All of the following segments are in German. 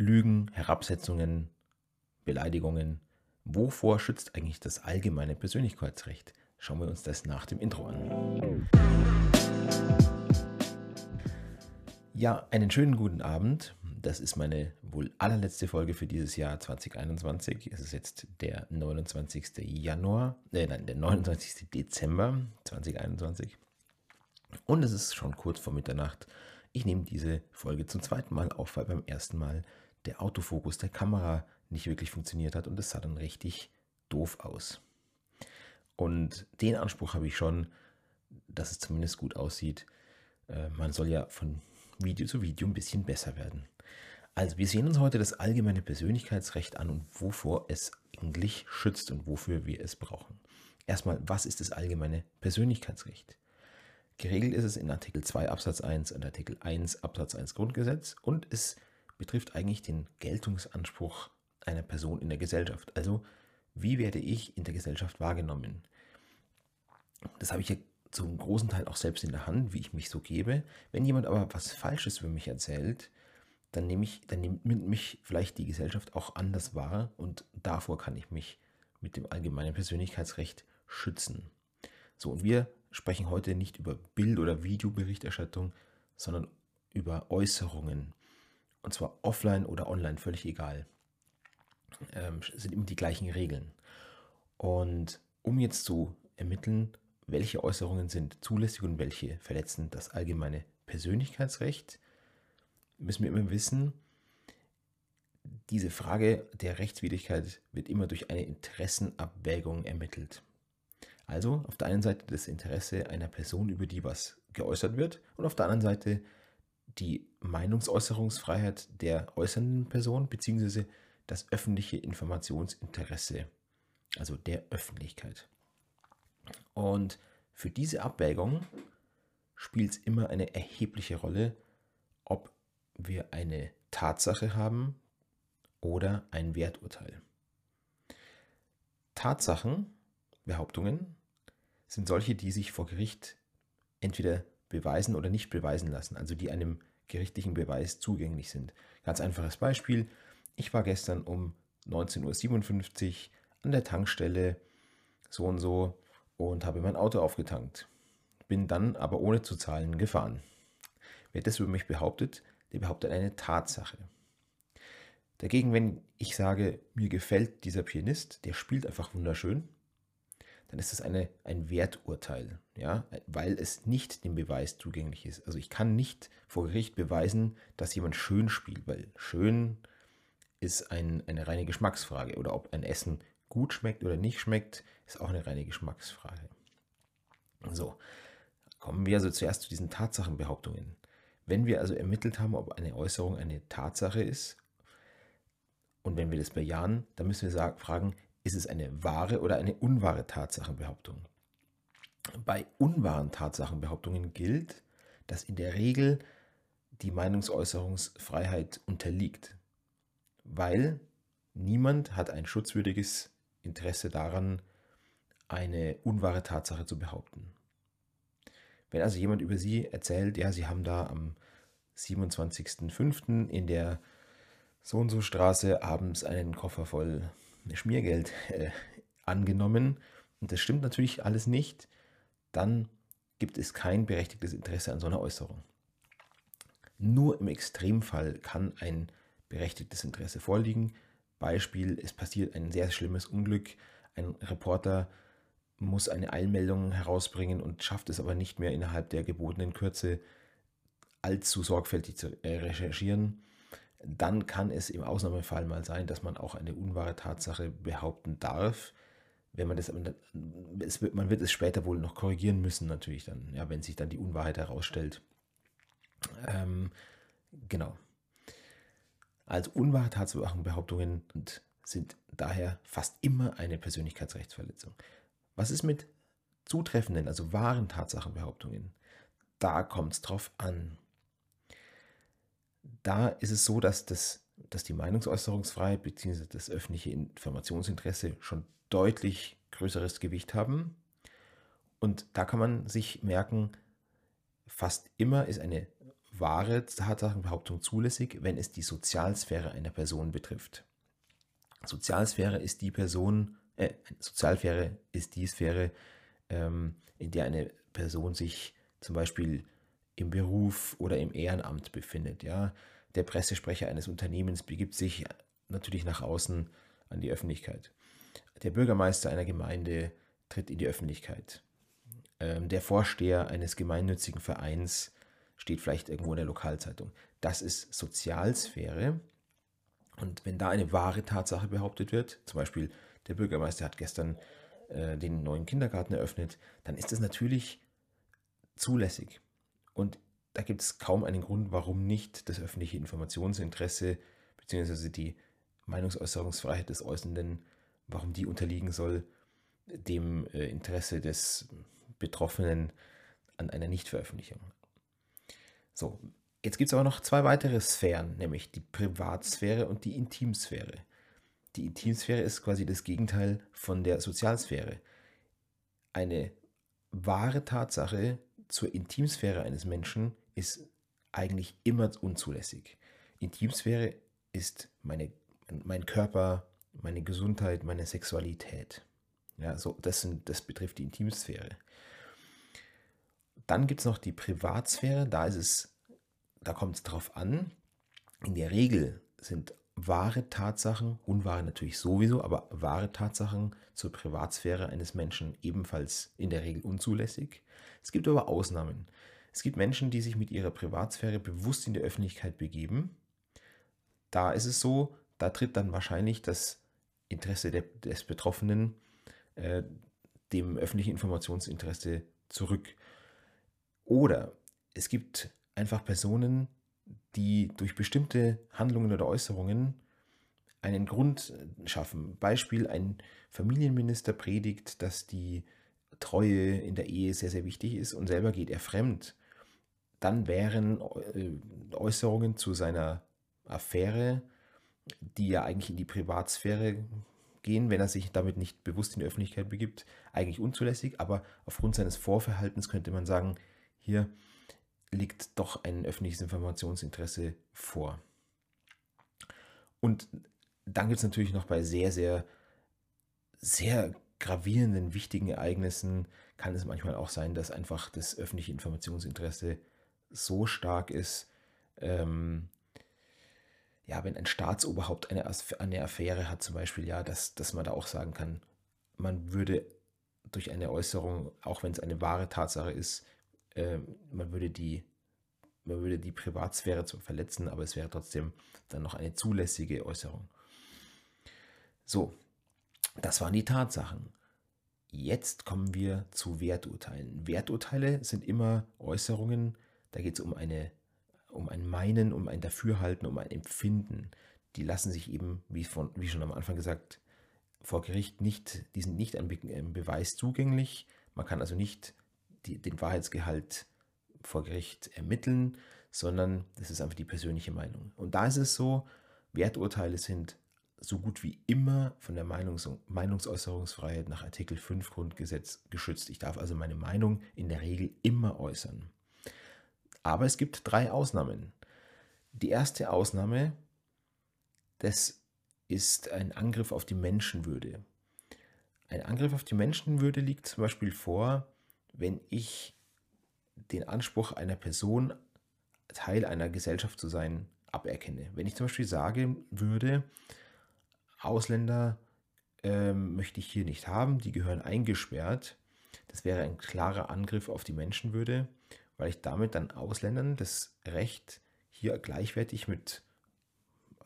Lügen, Herabsetzungen, Beleidigungen. Wovor schützt eigentlich das allgemeine Persönlichkeitsrecht? Schauen wir uns das nach dem Intro an. Ja, einen schönen guten Abend. Das ist meine wohl allerletzte Folge für dieses Jahr 2021. Es ist jetzt der 29. Januar, äh, nein, der 29. Dezember 2021. Und es ist schon kurz vor Mitternacht. Ich nehme diese Folge zum zweiten Mal auf, weil beim ersten Mal der Autofokus der Kamera nicht wirklich funktioniert hat und es sah dann richtig doof aus. Und den Anspruch habe ich schon, dass es zumindest gut aussieht. Äh, man soll ja von Video zu Video ein bisschen besser werden. Also wir sehen uns heute das allgemeine Persönlichkeitsrecht an und wovor es eigentlich schützt und wofür wir es brauchen. Erstmal, was ist das allgemeine Persönlichkeitsrecht? Geregelt ist es in Artikel 2 Absatz 1 und Artikel 1 Absatz 1 Grundgesetz und es betrifft eigentlich den Geltungsanspruch einer Person in der Gesellschaft. Also, wie werde ich in der Gesellschaft wahrgenommen? Das habe ich ja zum großen Teil auch selbst in der Hand, wie ich mich so gebe. Wenn jemand aber was Falsches über mich erzählt, dann, nehme ich, dann nimmt mich vielleicht die Gesellschaft auch anders wahr und davor kann ich mich mit dem allgemeinen Persönlichkeitsrecht schützen. So, und wir sprechen heute nicht über Bild- oder Videoberichterstattung, sondern über Äußerungen. Und zwar offline oder online, völlig egal. Ähm, sind immer die gleichen Regeln. Und um jetzt zu ermitteln, welche Äußerungen sind zulässig und welche verletzen das allgemeine Persönlichkeitsrecht, müssen wir immer wissen, diese Frage der Rechtswidrigkeit wird immer durch eine Interessenabwägung ermittelt. Also auf der einen Seite das Interesse einer Person, über die was geäußert wird, und auf der anderen Seite die Meinungsäußerungsfreiheit der äußernden Person bzw. das öffentliche Informationsinteresse, also der Öffentlichkeit. Und für diese Abwägung spielt es immer eine erhebliche Rolle, ob wir eine Tatsache haben oder ein Werturteil. Tatsachen, Behauptungen sind solche, die sich vor Gericht entweder beweisen oder nicht beweisen lassen, also die einem gerichtlichen Beweis zugänglich sind. Ganz einfaches Beispiel. Ich war gestern um 19.57 Uhr an der Tankstelle so und so und habe mein Auto aufgetankt. Bin dann aber ohne zu zahlen gefahren. Wer das über mich behauptet, der behauptet eine Tatsache. Dagegen, wenn ich sage, mir gefällt dieser Pianist, der spielt einfach wunderschön, dann ist das eine, ein Werturteil, ja, weil es nicht dem Beweis zugänglich ist. Also ich kann nicht vor Gericht beweisen, dass jemand schön spielt, weil schön ist ein, eine reine Geschmacksfrage oder ob ein Essen gut schmeckt oder nicht schmeckt, ist auch eine reine Geschmacksfrage. So, kommen wir also zuerst zu diesen Tatsachenbehauptungen. Wenn wir also ermittelt haben, ob eine Äußerung eine Tatsache ist, und wenn wir das bejahen, dann müssen wir sagen, fragen, ist es eine wahre oder eine unwahre Tatsachenbehauptung? Bei unwahren Tatsachenbehauptungen gilt, dass in der Regel die Meinungsäußerungsfreiheit unterliegt, weil niemand hat ein schutzwürdiges Interesse daran, eine unwahre Tatsache zu behaupten. Wenn also jemand über Sie erzählt, ja, Sie haben da am 27.05. in der so und so Straße abends einen Koffer voll Schmiergeld äh, angenommen und das stimmt natürlich alles nicht, dann gibt es kein berechtigtes Interesse an so einer Äußerung. Nur im Extremfall kann ein berechtigtes Interesse vorliegen. Beispiel, es passiert ein sehr schlimmes Unglück, ein Reporter muss eine Eilmeldung herausbringen und schafft es aber nicht mehr innerhalb der gebotenen Kürze allzu sorgfältig zu äh, recherchieren dann kann es im Ausnahmefall mal sein, dass man auch eine unwahre Tatsache behaupten darf. Wenn man das, es wird, man wird es später wohl noch korrigieren müssen, natürlich dann, ja, wenn sich dann die Unwahrheit herausstellt. Ähm, genau. Also unwahre Tatsachenbehauptungen sind daher fast immer eine Persönlichkeitsrechtsverletzung. Was ist mit zutreffenden, also wahren Tatsachenbehauptungen? Da kommt es drauf an da ist es so, dass, das, dass die Meinungsäußerungsfreiheit bzw. das öffentliche Informationsinteresse schon deutlich größeres Gewicht haben. Und da kann man sich merken, fast immer ist eine wahre Tatsachenbehauptung zulässig, wenn es die Sozialsphäre einer Person betrifft. Sozialsphäre ist die Person, äh, Sozialsphäre ist die Sphäre, ähm, in der eine Person sich zum Beispiel im Beruf oder im Ehrenamt befindet. Ja? Der Pressesprecher eines Unternehmens begibt sich natürlich nach außen an die Öffentlichkeit. Der Bürgermeister einer Gemeinde tritt in die Öffentlichkeit. Ähm, der Vorsteher eines gemeinnützigen Vereins steht vielleicht irgendwo in der Lokalzeitung. Das ist Sozialsphäre. Und wenn da eine wahre Tatsache behauptet wird, zum Beispiel der Bürgermeister hat gestern äh, den neuen Kindergarten eröffnet, dann ist das natürlich zulässig. Und da gibt es kaum einen Grund, warum nicht das öffentliche Informationsinteresse bzw. die Meinungsäußerungsfreiheit des Äußernden, warum die unterliegen soll dem äh, Interesse des Betroffenen an einer Nichtveröffentlichung. So, jetzt gibt es aber noch zwei weitere Sphären, nämlich die Privatsphäre und die Intimsphäre. Die Intimsphäre ist quasi das Gegenteil von der Sozialsphäre. Eine wahre Tatsache zur Intimsphäre eines Menschen ist eigentlich immer unzulässig. Intimsphäre ist meine, mein Körper, meine Gesundheit, meine Sexualität. Ja, so, das, sind, das betrifft die Intimsphäre. Dann gibt es noch die Privatsphäre, da ist es, da kommt es drauf an. In der Regel sind wahre Tatsachen, unwahre natürlich sowieso, aber wahre Tatsachen zur Privatsphäre eines Menschen ebenfalls in der Regel unzulässig. Es gibt aber Ausnahmen. Es gibt Menschen, die sich mit ihrer Privatsphäre bewusst in die Öffentlichkeit begeben. Da ist es so, da tritt dann wahrscheinlich das Interesse des Betroffenen äh, dem öffentlichen Informationsinteresse zurück. Oder es gibt einfach Personen, die durch bestimmte Handlungen oder Äußerungen einen Grund schaffen. Beispiel, ein Familienminister predigt, dass die Treue in der Ehe sehr, sehr wichtig ist und selber geht er fremd. Dann wären äh, Äußerungen zu seiner Affäre, die ja eigentlich in die Privatsphäre gehen, wenn er sich damit nicht bewusst in die Öffentlichkeit begibt, eigentlich unzulässig. Aber aufgrund seines Vorverhaltens könnte man sagen, hier liegt doch ein öffentliches Informationsinteresse vor. Und dann gibt es natürlich noch bei sehr, sehr, sehr gravierenden, wichtigen Ereignissen, kann es manchmal auch sein, dass einfach das öffentliche Informationsinteresse so stark ist, ähm, ja, wenn ein Staatsoberhaupt eine, eine Affäre hat, zum Beispiel, ja, dass, dass man da auch sagen kann, man würde durch eine Äußerung, auch wenn es eine wahre Tatsache ist, äh, man würde die man würde die Privatsphäre zu verletzen, aber es wäre trotzdem dann noch eine zulässige Äußerung. So, das waren die Tatsachen. Jetzt kommen wir zu Werturteilen. Werturteile sind immer Äußerungen, da geht es um um ein Meinen, um ein Dafürhalten, um ein Empfinden. Die lassen sich eben, wie, von, wie schon am Anfang gesagt, vor Gericht nicht, die sind nicht einem Beweis zugänglich. Man kann also nicht die, den Wahrheitsgehalt vor Gericht ermitteln, sondern das ist einfach die persönliche Meinung. Und da ist es so, Werturteile sind so gut wie immer von der Meinungs Meinungsäußerungsfreiheit nach Artikel 5 Grundgesetz geschützt. Ich darf also meine Meinung in der Regel immer äußern. Aber es gibt drei Ausnahmen. Die erste Ausnahme, das ist ein Angriff auf die Menschenwürde. Ein Angriff auf die Menschenwürde liegt zum Beispiel vor, wenn ich den Anspruch einer Person, Teil einer Gesellschaft zu sein, aberkenne. Wenn ich zum Beispiel sagen würde, Ausländer ähm, möchte ich hier nicht haben, die gehören eingesperrt, das wäre ein klarer Angriff auf die Menschenwürde weil ich damit dann Ausländern das Recht, hier gleichwertig mit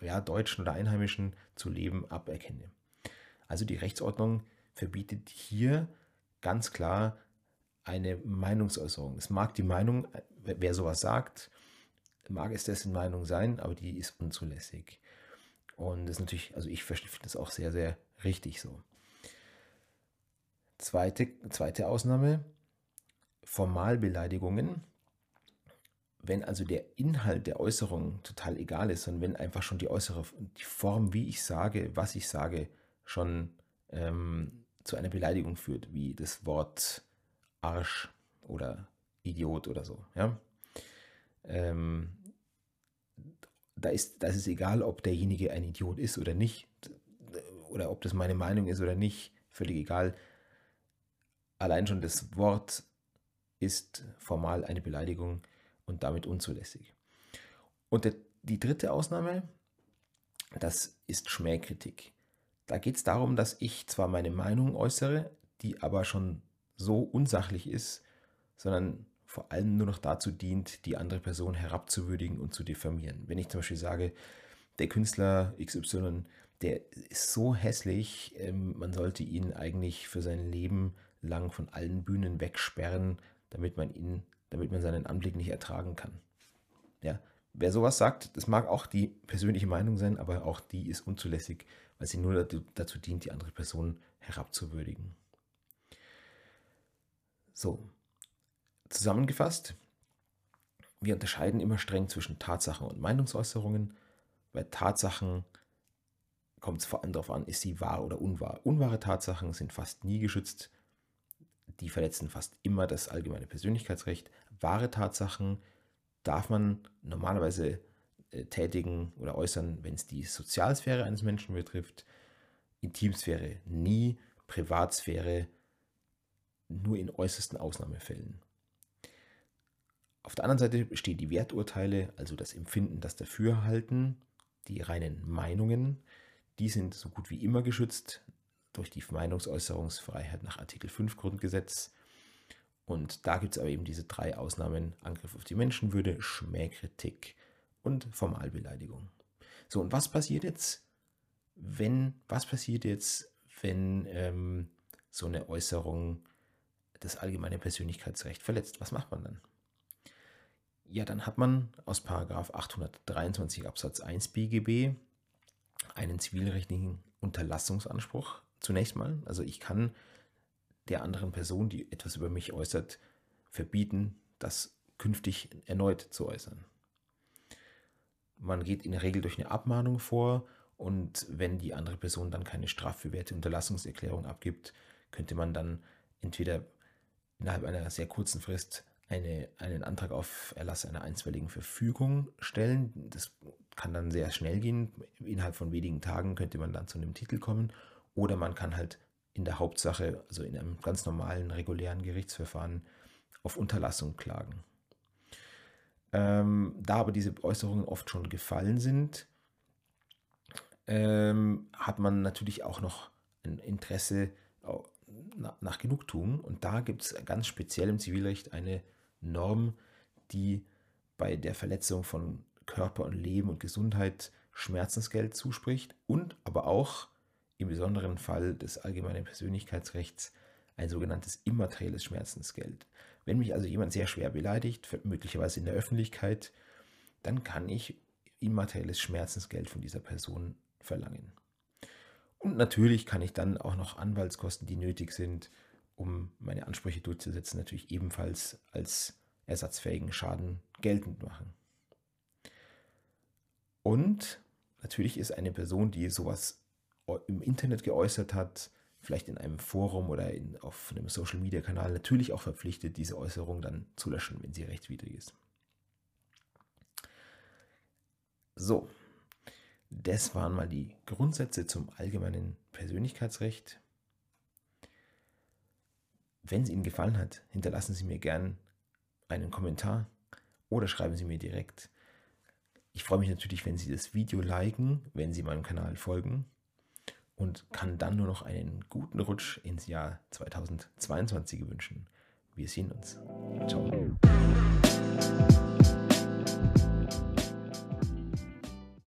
ja, Deutschen oder Einheimischen zu leben, aberkenne. Also die Rechtsordnung verbietet hier ganz klar eine Meinungsäußerung. Es mag die Meinung, wer sowas sagt, mag es dessen Meinung sein, aber die ist unzulässig. Und das ist natürlich, also ich finde das auch sehr, sehr richtig so. Zweite, zweite Ausnahme, Formalbeleidigungen, wenn also der Inhalt der Äußerung total egal ist und wenn einfach schon die äußere die Form, wie ich sage, was ich sage, schon ähm, zu einer Beleidigung führt, wie das Wort Arsch oder Idiot oder so, ja, ähm, da, ist, da ist es egal, ob derjenige ein Idiot ist oder nicht, oder ob das meine Meinung ist oder nicht, völlig egal. Allein schon das Wort ist formal eine Beleidigung und damit unzulässig. Und der, die dritte Ausnahme, das ist Schmähkritik. Da geht es darum, dass ich zwar meine Meinung äußere, die aber schon so unsachlich ist, sondern vor allem nur noch dazu dient, die andere Person herabzuwürdigen und zu diffamieren. Wenn ich zum Beispiel sage, der Künstler XY, der ist so hässlich, ähm, man sollte ihn eigentlich für sein Leben lang von allen Bühnen wegsperren, damit man ihn, damit man seinen Anblick nicht ertragen kann. Ja, wer sowas sagt, das mag auch die persönliche Meinung sein, aber auch die ist unzulässig, weil sie nur dazu dient, die andere Person herabzuwürdigen. So, zusammengefasst, wir unterscheiden immer streng zwischen Tatsachen und Meinungsäußerungen. Bei Tatsachen kommt es vor allem darauf an, ist sie wahr oder unwahr. Unwahre Tatsachen sind fast nie geschützt. Die verletzen fast immer das allgemeine Persönlichkeitsrecht. Wahre Tatsachen darf man normalerweise äh, tätigen oder äußern, wenn es die Sozialsphäre eines Menschen betrifft. Intimsphäre nie, Privatsphäre nur in äußersten Ausnahmefällen. Auf der anderen Seite stehen die Werturteile, also das Empfinden, das Dafürhalten, die reinen Meinungen. Die sind so gut wie immer geschützt durch die Meinungsäußerungsfreiheit nach Artikel 5 Grundgesetz. Und da gibt es aber eben diese drei Ausnahmen: Angriff auf die Menschenwürde, Schmähkritik und Formalbeleidigung. So, und was passiert jetzt, wenn, was passiert jetzt, wenn ähm, so eine Äußerung das allgemeine Persönlichkeitsrecht verletzt? Was macht man dann? Ja, dann hat man aus Paragraf 823 Absatz 1 BGB einen zivilrechtlichen Unterlassungsanspruch zunächst mal. Also ich kann der anderen Person, die etwas über mich äußert, verbieten, das künftig erneut zu äußern. Man geht in der Regel durch eine Abmahnung vor und wenn die andere Person dann keine strafbewährte Unterlassungserklärung abgibt, könnte man dann entweder innerhalb einer sehr kurzen Frist eine, einen Antrag auf Erlass einer einstweiligen Verfügung stellen. Das kann dann sehr schnell gehen. Innerhalb von wenigen Tagen könnte man dann zu einem Titel kommen. Oder man kann halt in der Hauptsache, also in einem ganz normalen, regulären Gerichtsverfahren, auf Unterlassung klagen. Ähm, da aber diese Äußerungen oft schon gefallen sind, ähm, hat man natürlich auch noch ein Interesse nach Genugtuung. Und da gibt es ganz speziell im Zivilrecht eine Norm, die bei der Verletzung von Körper und Leben und Gesundheit Schmerzensgeld zuspricht und aber auch im besonderen Fall des allgemeinen Persönlichkeitsrechts ein sogenanntes immaterielles Schmerzensgeld. Wenn mich also jemand sehr schwer beleidigt, möglicherweise in der Öffentlichkeit, dann kann ich immaterielles Schmerzensgeld von dieser Person verlangen. Und natürlich kann ich dann auch noch Anwaltskosten, die nötig sind, um meine Ansprüche durchzusetzen, natürlich ebenfalls als ersatzfähigen Schaden geltend machen. Und natürlich ist eine Person, die sowas im Internet geäußert hat, vielleicht in einem Forum oder in, auf einem Social-Media-Kanal, natürlich auch verpflichtet, diese Äußerung dann zu löschen, wenn sie rechtswidrig ist. So, das waren mal die Grundsätze zum allgemeinen Persönlichkeitsrecht. Wenn es Ihnen gefallen hat, hinterlassen Sie mir gern einen Kommentar oder schreiben Sie mir direkt. Ich freue mich natürlich, wenn Sie das Video liken, wenn Sie meinem Kanal folgen und kann dann nur noch einen guten Rutsch ins Jahr 2022 wünschen. Wir sehen uns. Ciao.